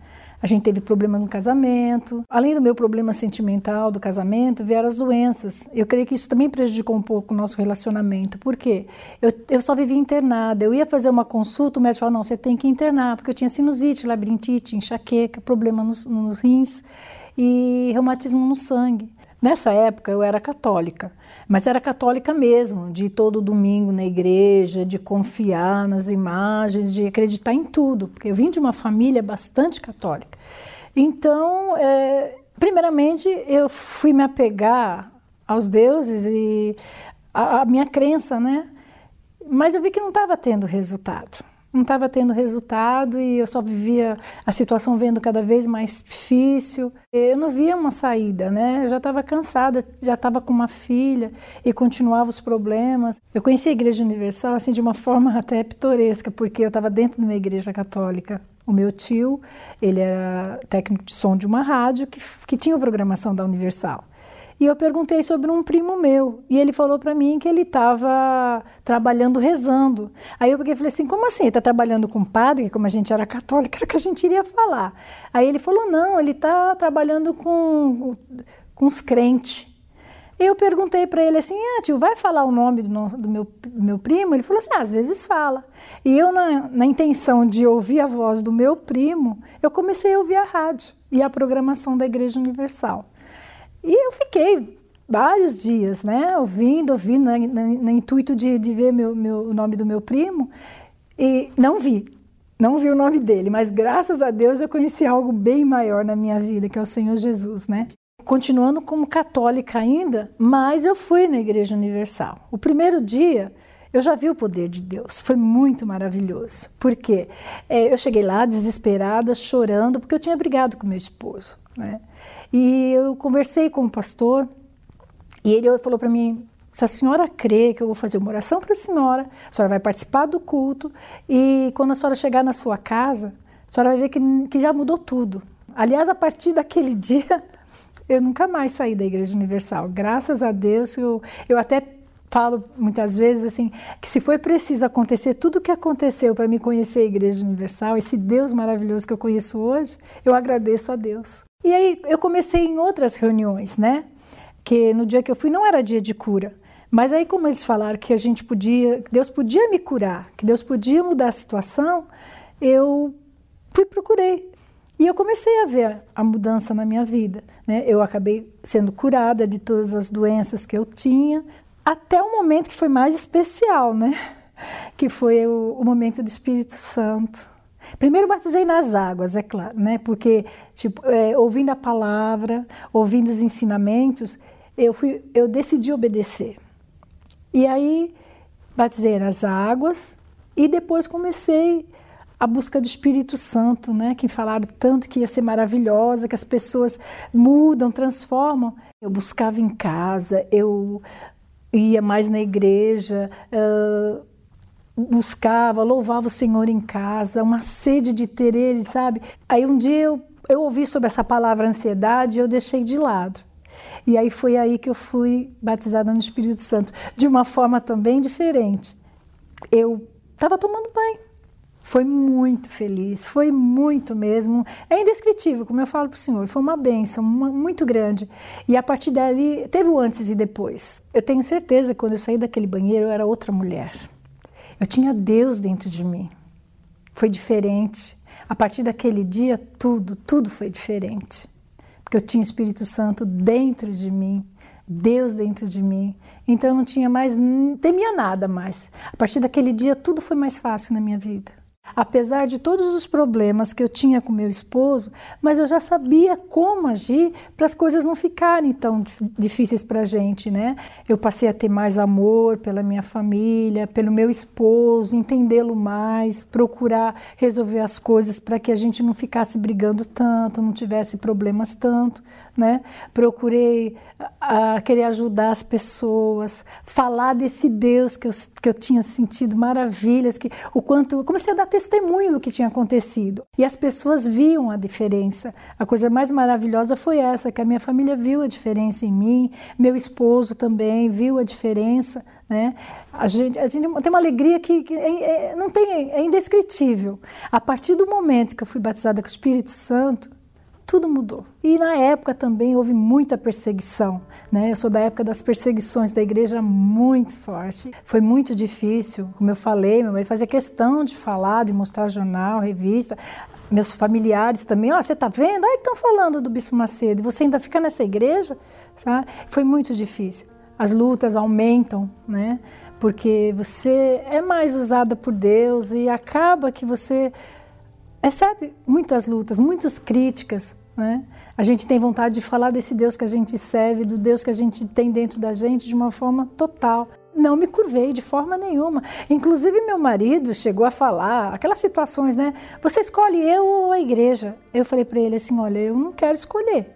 A gente teve problemas no casamento. Além do meu problema sentimental do casamento, vieram as doenças. Eu creio que isso também prejudicou um pouco o nosso relacionamento. Por quê? Eu, eu só vivia internada. Eu ia fazer uma consulta, o médico falou: não, você tem que internar, porque eu tinha sinusite, labirintite, enxaqueca, problema nos, nos rins e reumatismo no sangue. Nessa época eu era católica, mas era católica mesmo, de ir todo domingo na igreja, de confiar nas imagens, de acreditar em tudo, porque eu vim de uma família bastante católica. Então, é, primeiramente, eu fui me apegar aos deuses e a minha crença, né? Mas eu vi que não estava tendo resultado não estava tendo resultado e eu só vivia a situação vendo cada vez mais difícil. Eu não via uma saída, né? Eu já estava cansada, já estava com uma filha e continuava os problemas. Eu conheci a Igreja Universal assim de uma forma até pitoresca, porque eu estava dentro de uma igreja católica. O meu tio, ele era técnico de som de uma rádio que, que tinha programação da Universal. E eu perguntei sobre um primo meu. E ele falou para mim que ele estava trabalhando rezando. Aí eu peguei e falei assim: como assim? Ele está trabalhando com padre? Como a gente era católica, era que a gente iria falar. Aí ele falou: não, ele está trabalhando com, com os crentes. Eu perguntei para ele assim: ah, tio, vai falar o nome do, do, meu, do meu primo? Ele falou assim: ah, às vezes fala. E eu, na, na intenção de ouvir a voz do meu primo, eu comecei a ouvir a rádio e a programação da Igreja Universal. E eu fiquei vários dias, né, ouvindo, ouvindo, no, no intuito de, de ver meu, meu, o nome do meu primo, e não vi, não vi o nome dele, mas graças a Deus eu conheci algo bem maior na minha vida, que é o Senhor Jesus, né? continuando como católica ainda, mas eu fui na Igreja Universal. O primeiro dia eu já vi o poder de Deus, foi muito maravilhoso. Porque é, eu cheguei lá desesperada, chorando, porque eu tinha brigado com meu esposo. Né? E eu conversei com o pastor e ele falou para mim: se a senhora crê que eu vou fazer uma oração para a senhora, a senhora vai participar do culto e quando a senhora chegar na sua casa, a senhora vai ver que, que já mudou tudo. Aliás, a partir daquele dia, eu nunca mais saí da Igreja Universal. Graças a Deus, eu, eu até falo muitas vezes assim que se foi preciso acontecer tudo o que aconteceu para me conhecer a Igreja Universal, esse Deus maravilhoso que eu conheço hoje, eu agradeço a Deus. E aí eu comecei em outras reuniões, né? Que no dia que eu fui não era dia de cura, mas aí como eles falaram que a gente podia, que Deus podia me curar, que Deus podia mudar a situação, eu fui procurei e eu comecei a ver a mudança na minha vida. Né? Eu acabei sendo curada de todas as doenças que eu tinha, até o momento que foi mais especial, né? Que foi o, o momento do Espírito Santo. Primeiro batizei nas águas, é claro, né? Porque tipo, é, ouvindo a palavra, ouvindo os ensinamentos, eu fui, eu decidi obedecer. E aí batizei nas águas e depois comecei a busca do Espírito Santo, né? Que falaram tanto que ia ser maravilhosa, que as pessoas mudam, transformam. Eu buscava em casa, eu ia mais na igreja, uh, buscava, louvava o Senhor em casa, uma sede de ter Ele, sabe? Aí um dia eu, eu ouvi sobre essa palavra ansiedade e eu deixei de lado. E aí foi aí que eu fui batizada no Espírito Santo, de uma forma também diferente. Eu estava tomando banho foi muito feliz, foi muito mesmo. É indescritível, como eu falo para o senhor, foi uma benção uma, muito grande. E a partir dali, teve o antes e depois. Eu tenho certeza que quando eu saí daquele banheiro, eu era outra mulher. Eu tinha Deus dentro de mim. Foi diferente. A partir daquele dia, tudo, tudo foi diferente. Porque eu tinha o Espírito Santo dentro de mim. Deus dentro de mim. Então eu não tinha mais, não temia nada mais. A partir daquele dia, tudo foi mais fácil na minha vida apesar de todos os problemas que eu tinha com meu esposo, mas eu já sabia como agir para as coisas não ficarem tão difíceis para a gente, né? Eu passei a ter mais amor pela minha família, pelo meu esposo, entendê-lo mais, procurar resolver as coisas para que a gente não ficasse brigando tanto, não tivesse problemas tanto, né? Procurei a, querer ajudar as pessoas, falar desse Deus que eu, que eu tinha sentido maravilhas, que o quanto comecei a dar testemunho do que tinha acontecido. E as pessoas viam a diferença. A coisa mais maravilhosa foi essa, que a minha família viu a diferença em mim, meu esposo também viu a diferença, né? A gente, a gente tem uma alegria que, que é, é, não tem, é indescritível. A partir do momento que eu fui batizada com o Espírito Santo, tudo mudou. E na época também houve muita perseguição, né? Eu sou da época das perseguições da igreja muito forte. Foi muito difícil, como eu falei, meu mãe fazia questão de falar, de mostrar jornal, revista. Meus familiares também, ó, oh, você tá vendo? Aí estão falando do Bispo Macedo, você ainda fica nessa igreja? Sabe? Foi muito difícil. As lutas aumentam, né? Porque você é mais usada por Deus e acaba que você recebe muitas lutas, muitas críticas, né? A gente tem vontade de falar desse Deus que a gente serve, do Deus que a gente tem dentro da gente de uma forma total. Não me curvei de forma nenhuma. Inclusive, meu marido chegou a falar aquelas situações, né? Você escolhe eu ou a igreja? Eu falei para ele assim: olha, eu não quero escolher.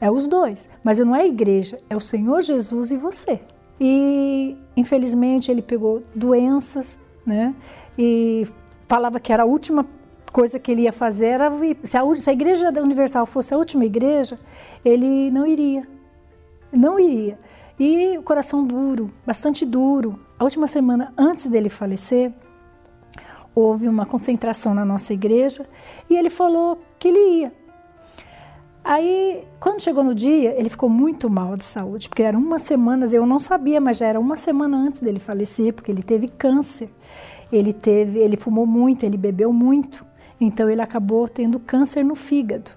É os dois. Mas não é a igreja, é o Senhor Jesus e você. E, infelizmente, ele pegou doenças, né? E falava que era a última coisa que ele ia fazer era se a, se a igreja universal fosse a última igreja, ele não iria. Não iria. E o coração duro, bastante duro. A última semana antes dele falecer, houve uma concentração na nossa igreja e ele falou que ele ia. Aí, quando chegou no dia, ele ficou muito mal de saúde, porque eram umas semanas, eu não sabia, mas já era uma semana antes dele falecer, porque ele teve câncer. Ele teve, ele fumou muito, ele bebeu muito. Então ele acabou tendo câncer no fígado.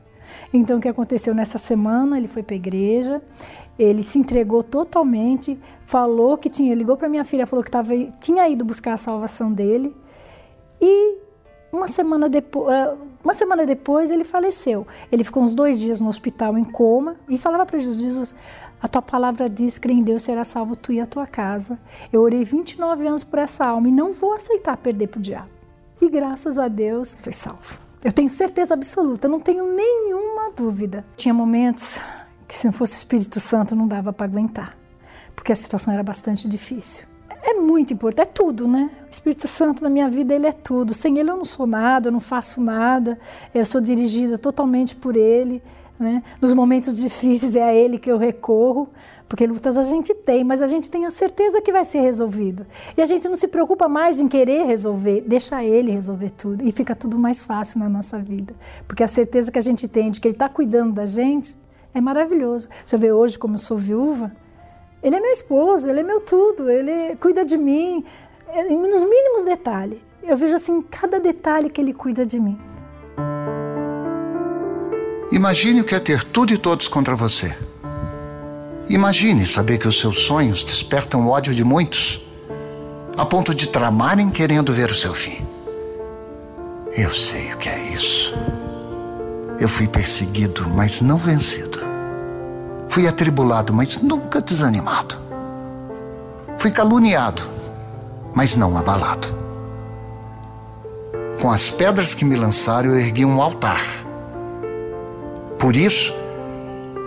Então o que aconteceu nessa semana? Ele foi para a igreja, ele se entregou totalmente, falou que tinha, ligou para minha filha, falou que tava, tinha ido buscar a salvação dele e uma semana depois, eh, uma semana depois ele faleceu. Ele ficou uns dois dias no hospital em coma e falava para Jesus, Jesus, a tua palavra diz que em Deus será salvo tu e a tua casa. Eu orei 29 anos por essa alma e não vou aceitar perder para o diabo. E graças a Deus foi salvo. Eu tenho certeza absoluta, não tenho nenhuma dúvida. Tinha momentos que se não fosse o Espírito Santo não dava para aguentar, porque a situação era bastante difícil é muito importante, é tudo, né? O Espírito Santo na minha vida, ele é tudo. Sem ele eu não sou nada, eu não faço nada, eu sou dirigida totalmente por ele. Né? Nos momentos difíceis é a ele que eu recorro, porque lutas a gente tem, mas a gente tem a certeza que vai ser resolvido. E a gente não se preocupa mais em querer resolver, deixa ele resolver tudo e fica tudo mais fácil na nossa vida. Porque a certeza que a gente tem de que ele está cuidando da gente é maravilhoso. Você vê hoje como eu sou viúva, ele é meu esposo, ele é meu tudo, ele cuida de mim é, nos mínimos detalhes. Eu vejo assim cada detalhe que ele cuida de mim. Imagine o que é ter tudo e todos contra você. Imagine saber que os seus sonhos despertam o ódio de muitos, a ponto de tramarem querendo ver o seu fim. Eu sei o que é isso. Eu fui perseguido, mas não vencido. Fui atribulado, mas nunca desanimado. Fui caluniado, mas não abalado. Com as pedras que me lançaram, eu ergui um altar. Por isso,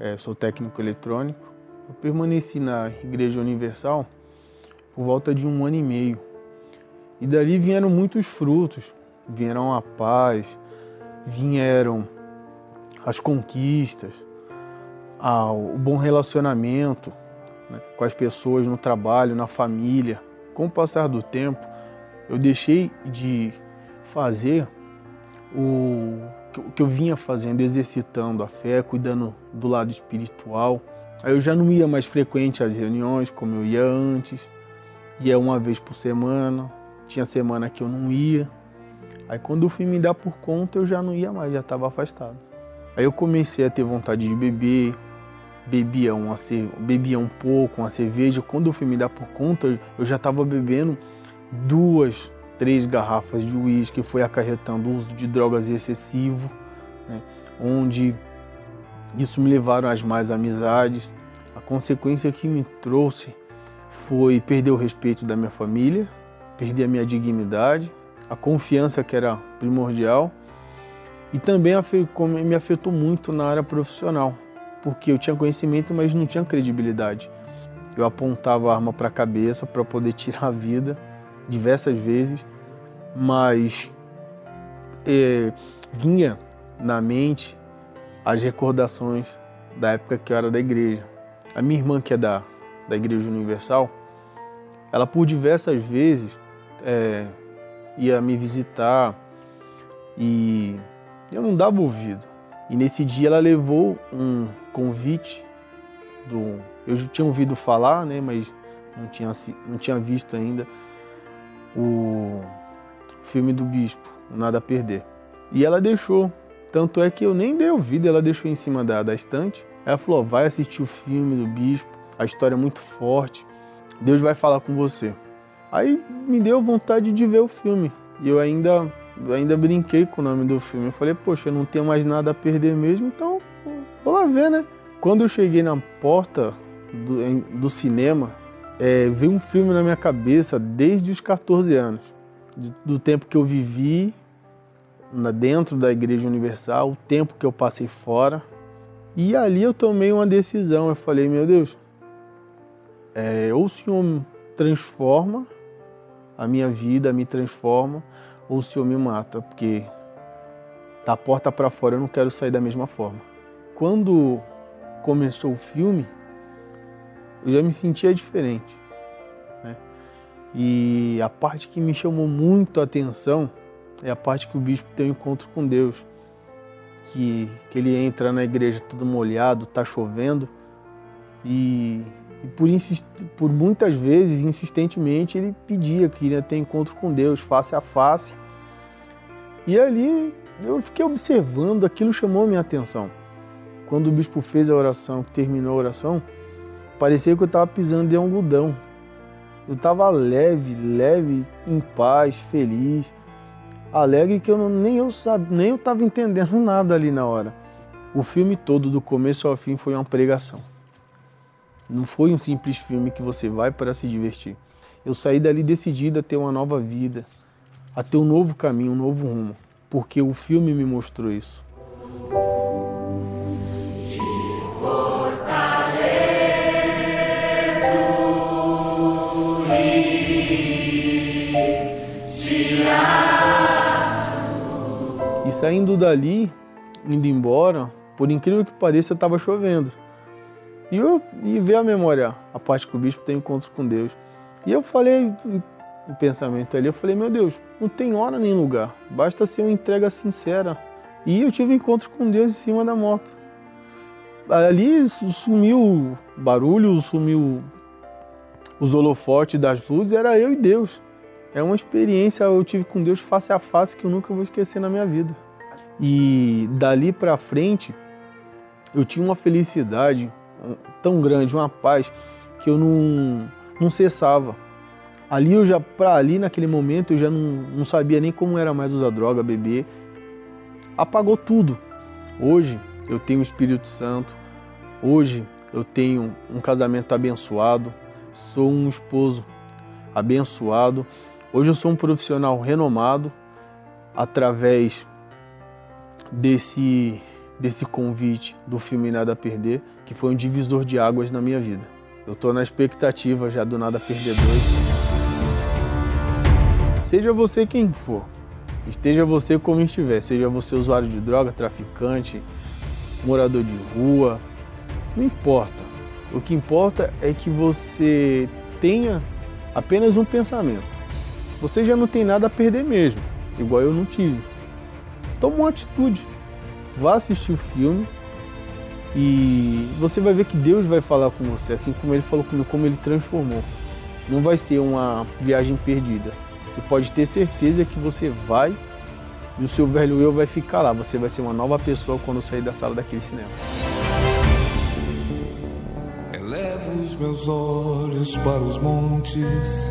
é, sou técnico eletrônico. Eu permaneci na Igreja Universal por volta de um ano e meio. E dali vieram muitos frutos, vieram a paz, vieram as conquistas, o bom relacionamento né, com as pessoas no trabalho, na família. Com o passar do tempo, eu deixei de fazer o que eu vinha fazendo, exercitando a fé, cuidando do lado espiritual. Aí eu já não ia mais frequente às reuniões como eu ia antes, ia uma vez por semana, tinha semana que eu não ia. Aí quando eu fui me dar por conta, eu já não ia mais, já estava afastado. Aí eu comecei a ter vontade de beber, bebia, uma, bebia um pouco, uma cerveja. Quando eu fui me dar por conta, eu já estava bebendo duas, três garrafas de uísque, foi acarretando o uso de drogas excessivo, né, onde isso me levaram às mais amizades. A consequência que me trouxe foi perder o respeito da minha família, perder a minha dignidade, a confiança que era primordial e também me afetou muito na área profissional, porque eu tinha conhecimento, mas não tinha credibilidade. Eu apontava a arma para a cabeça para poder tirar a vida diversas vezes, mas é, vinha na mente as recordações da época que eu era da igreja. A minha irmã, que é da, da Igreja Universal, ela por diversas vezes é, ia me visitar e eu não dava ouvido. E nesse dia ela levou um convite do. Eu já tinha ouvido falar, né, mas não tinha, não tinha visto ainda o filme do Bispo, Nada a Perder. E ela deixou. Tanto é que eu nem dei ouvido, ela deixou em cima da, da estante. Ela falou: vai assistir o filme do Bispo, a história é muito forte, Deus vai falar com você. Aí me deu vontade de ver o filme. E eu ainda, ainda brinquei com o nome do filme. Eu falei: poxa, eu não tenho mais nada a perder mesmo, então vou lá ver, né? Quando eu cheguei na porta do, do cinema, é, veio um filme na minha cabeça desde os 14 anos do tempo que eu vivi dentro da Igreja Universal, o tempo que eu passei fora. E ali eu tomei uma decisão. Eu falei, meu Deus, é, ou o Senhor transforma a minha vida, me transforma, ou o Senhor me mata, porque da porta para fora eu não quero sair da mesma forma. Quando começou o filme, eu já me sentia diferente. E a parte que me chamou muito a atenção é a parte que o bispo tem um encontro com Deus. Que, que ele entra na igreja todo molhado, tá chovendo, e, e por, por muitas vezes, insistentemente, ele pedia que iria ter encontro com Deus, face a face. E ali eu fiquei observando, aquilo chamou minha atenção. Quando o bispo fez a oração, terminou a oração, parecia que eu estava pisando em algodão. Eu estava leve, leve, em paz, feliz, alegre que eu não, nem eu sabia, nem eu estava entendendo nada ali na hora. O filme todo, do começo ao fim, foi uma pregação. Não foi um simples filme que você vai para se divertir. Eu saí dali decidido a ter uma nova vida, a ter um novo caminho, um novo rumo, porque o filme me mostrou isso. Saindo dali, indo embora, por incrível que pareça, estava chovendo. E eu e ver a memória, a parte que o bispo tem encontros com Deus. E eu falei em pensamento ali, eu falei, meu Deus, não tem hora nem lugar, basta ser uma entrega sincera. E eu tive encontro com Deus em cima da moto. Ali sumiu o barulho, sumiu os holofotes das luzes, era eu e Deus. É uma experiência eu tive com Deus face a face que eu nunca vou esquecer na minha vida. E dali para frente, eu tinha uma felicidade tão grande, uma paz que eu não, não cessava. Ali eu já, para ali naquele momento, eu já não, não sabia nem como era mais usar droga, beber. Apagou tudo. Hoje eu tenho o Espírito Santo. Hoje eu tenho um casamento abençoado. Sou um esposo abençoado. Hoje eu sou um profissional renomado através desse desse convite do filme Nada a Perder, que foi um divisor de águas na minha vida. Eu estou na expectativa já do Nada a Perder 2. Seja você quem for, esteja você como estiver, seja você usuário de droga, traficante, morador de rua, não importa. O que importa é que você tenha apenas um pensamento você já não tem nada a perder mesmo, igual eu não tive. Toma uma atitude, vá assistir o filme e você vai ver que Deus vai falar com você, assim como ele falou comigo, como ele transformou. Não vai ser uma viagem perdida. Você pode ter certeza que você vai e o seu velho eu vai ficar lá. Você vai ser uma nova pessoa quando sair da sala daquele cinema. Elevo os meus olhos para os montes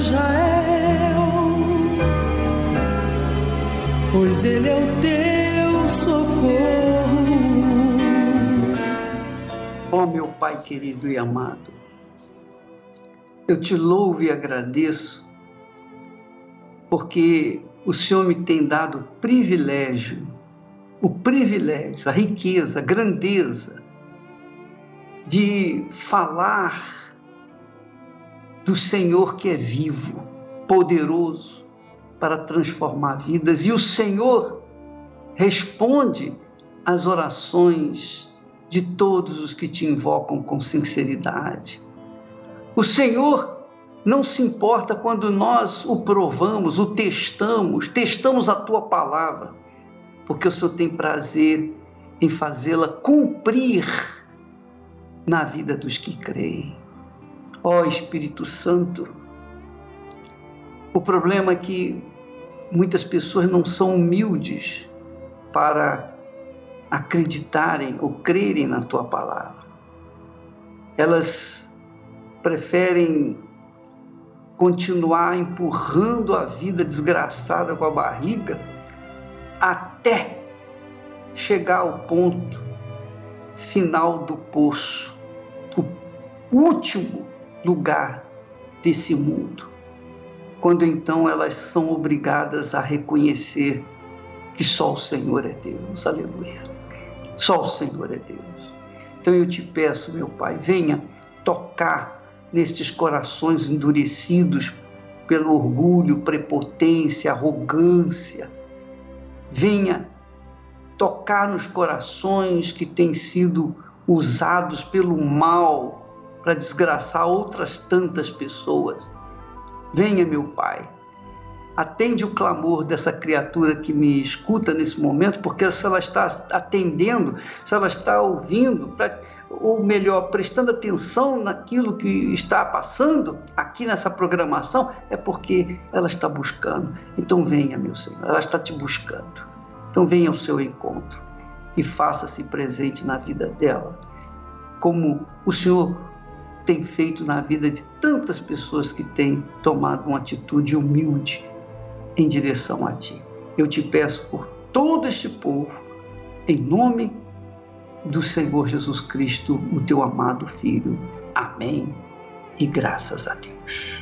Israel, pois Ele é o teu socorro. Ó oh, meu Pai querido e amado, eu te louvo e agradeço, porque o Senhor me tem dado privilégio, o privilégio, a riqueza, a grandeza de falar do Senhor que é vivo, poderoso para transformar vidas. E o Senhor responde às orações de todos os que te invocam com sinceridade. O Senhor não se importa quando nós o provamos, o testamos, testamos a tua palavra, porque o Senhor tem prazer em fazê-la cumprir na vida dos que creem. Ó Espírito Santo, o problema é que muitas pessoas não são humildes para acreditarem ou crerem na tua palavra. Elas preferem continuar empurrando a vida desgraçada com a barriga até chegar ao ponto final do poço, o último lugar desse mundo. Quando então elas são obrigadas a reconhecer que só o Senhor é Deus. Aleluia. Só o Senhor é Deus. Então eu te peço, meu Pai, venha tocar nestes corações endurecidos pelo orgulho, prepotência, arrogância. Venha tocar nos corações que têm sido usados pelo mal para desgraçar outras tantas pessoas. Venha, meu Pai, atende o clamor dessa criatura que me escuta nesse momento, porque se ela está atendendo, se ela está ouvindo, ou melhor, prestando atenção naquilo que está passando aqui nessa programação, é porque ela está buscando. Então venha, meu Senhor, ela está te buscando. Então venha ao seu encontro e faça-se presente na vida dela, como o Senhor tem feito na vida de tantas pessoas que têm tomado uma atitude humilde em direção a ti. Eu te peço por todo este povo, em nome do Senhor Jesus Cristo, o teu amado Filho. Amém. E graças a Deus.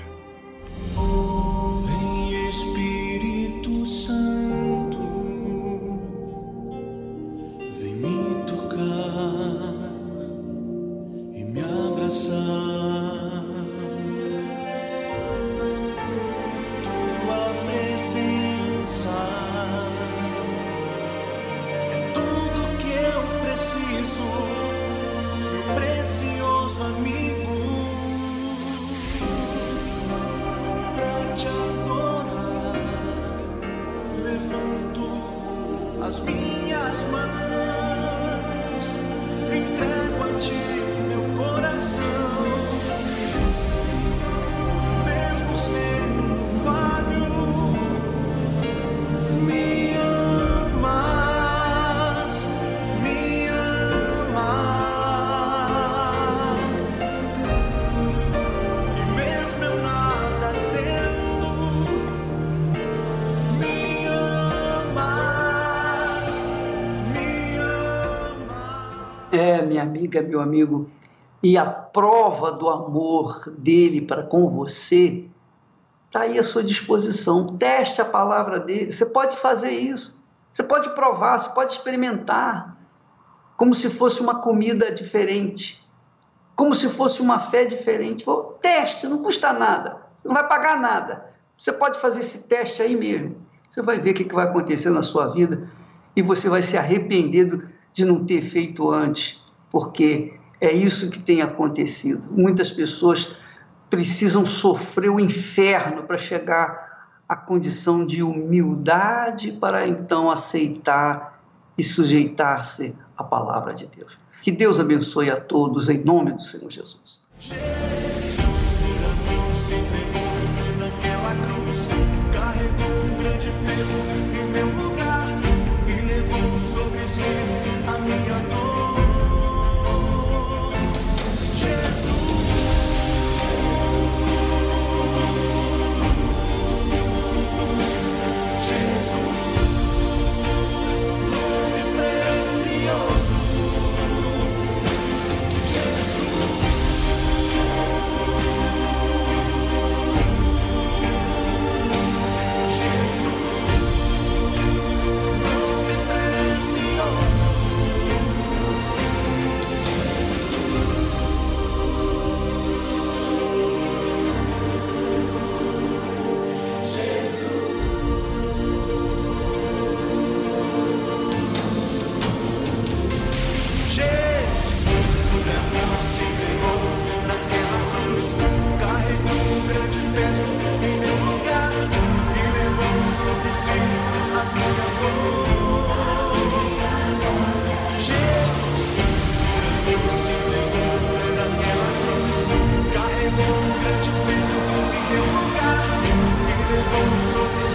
Meu amigo, e a prova do amor dele para com você está aí à sua disposição. Teste a palavra dele. Você pode fazer isso. Você pode provar, você pode experimentar, como se fosse uma comida diferente, como se fosse uma fé diferente. Teste, não custa nada. Você não vai pagar nada. Você pode fazer esse teste aí mesmo. Você vai ver o que vai acontecer na sua vida e você vai se arrepender de não ter feito antes porque é isso que tem acontecido. Muitas pessoas precisam sofrer o inferno para chegar à condição de humildade para então aceitar e sujeitar-se à palavra de Deus. Que Deus abençoe a todos em nome do Senhor Jesus. Jesus, naquela cruz, carregou um grande peso beautiful, so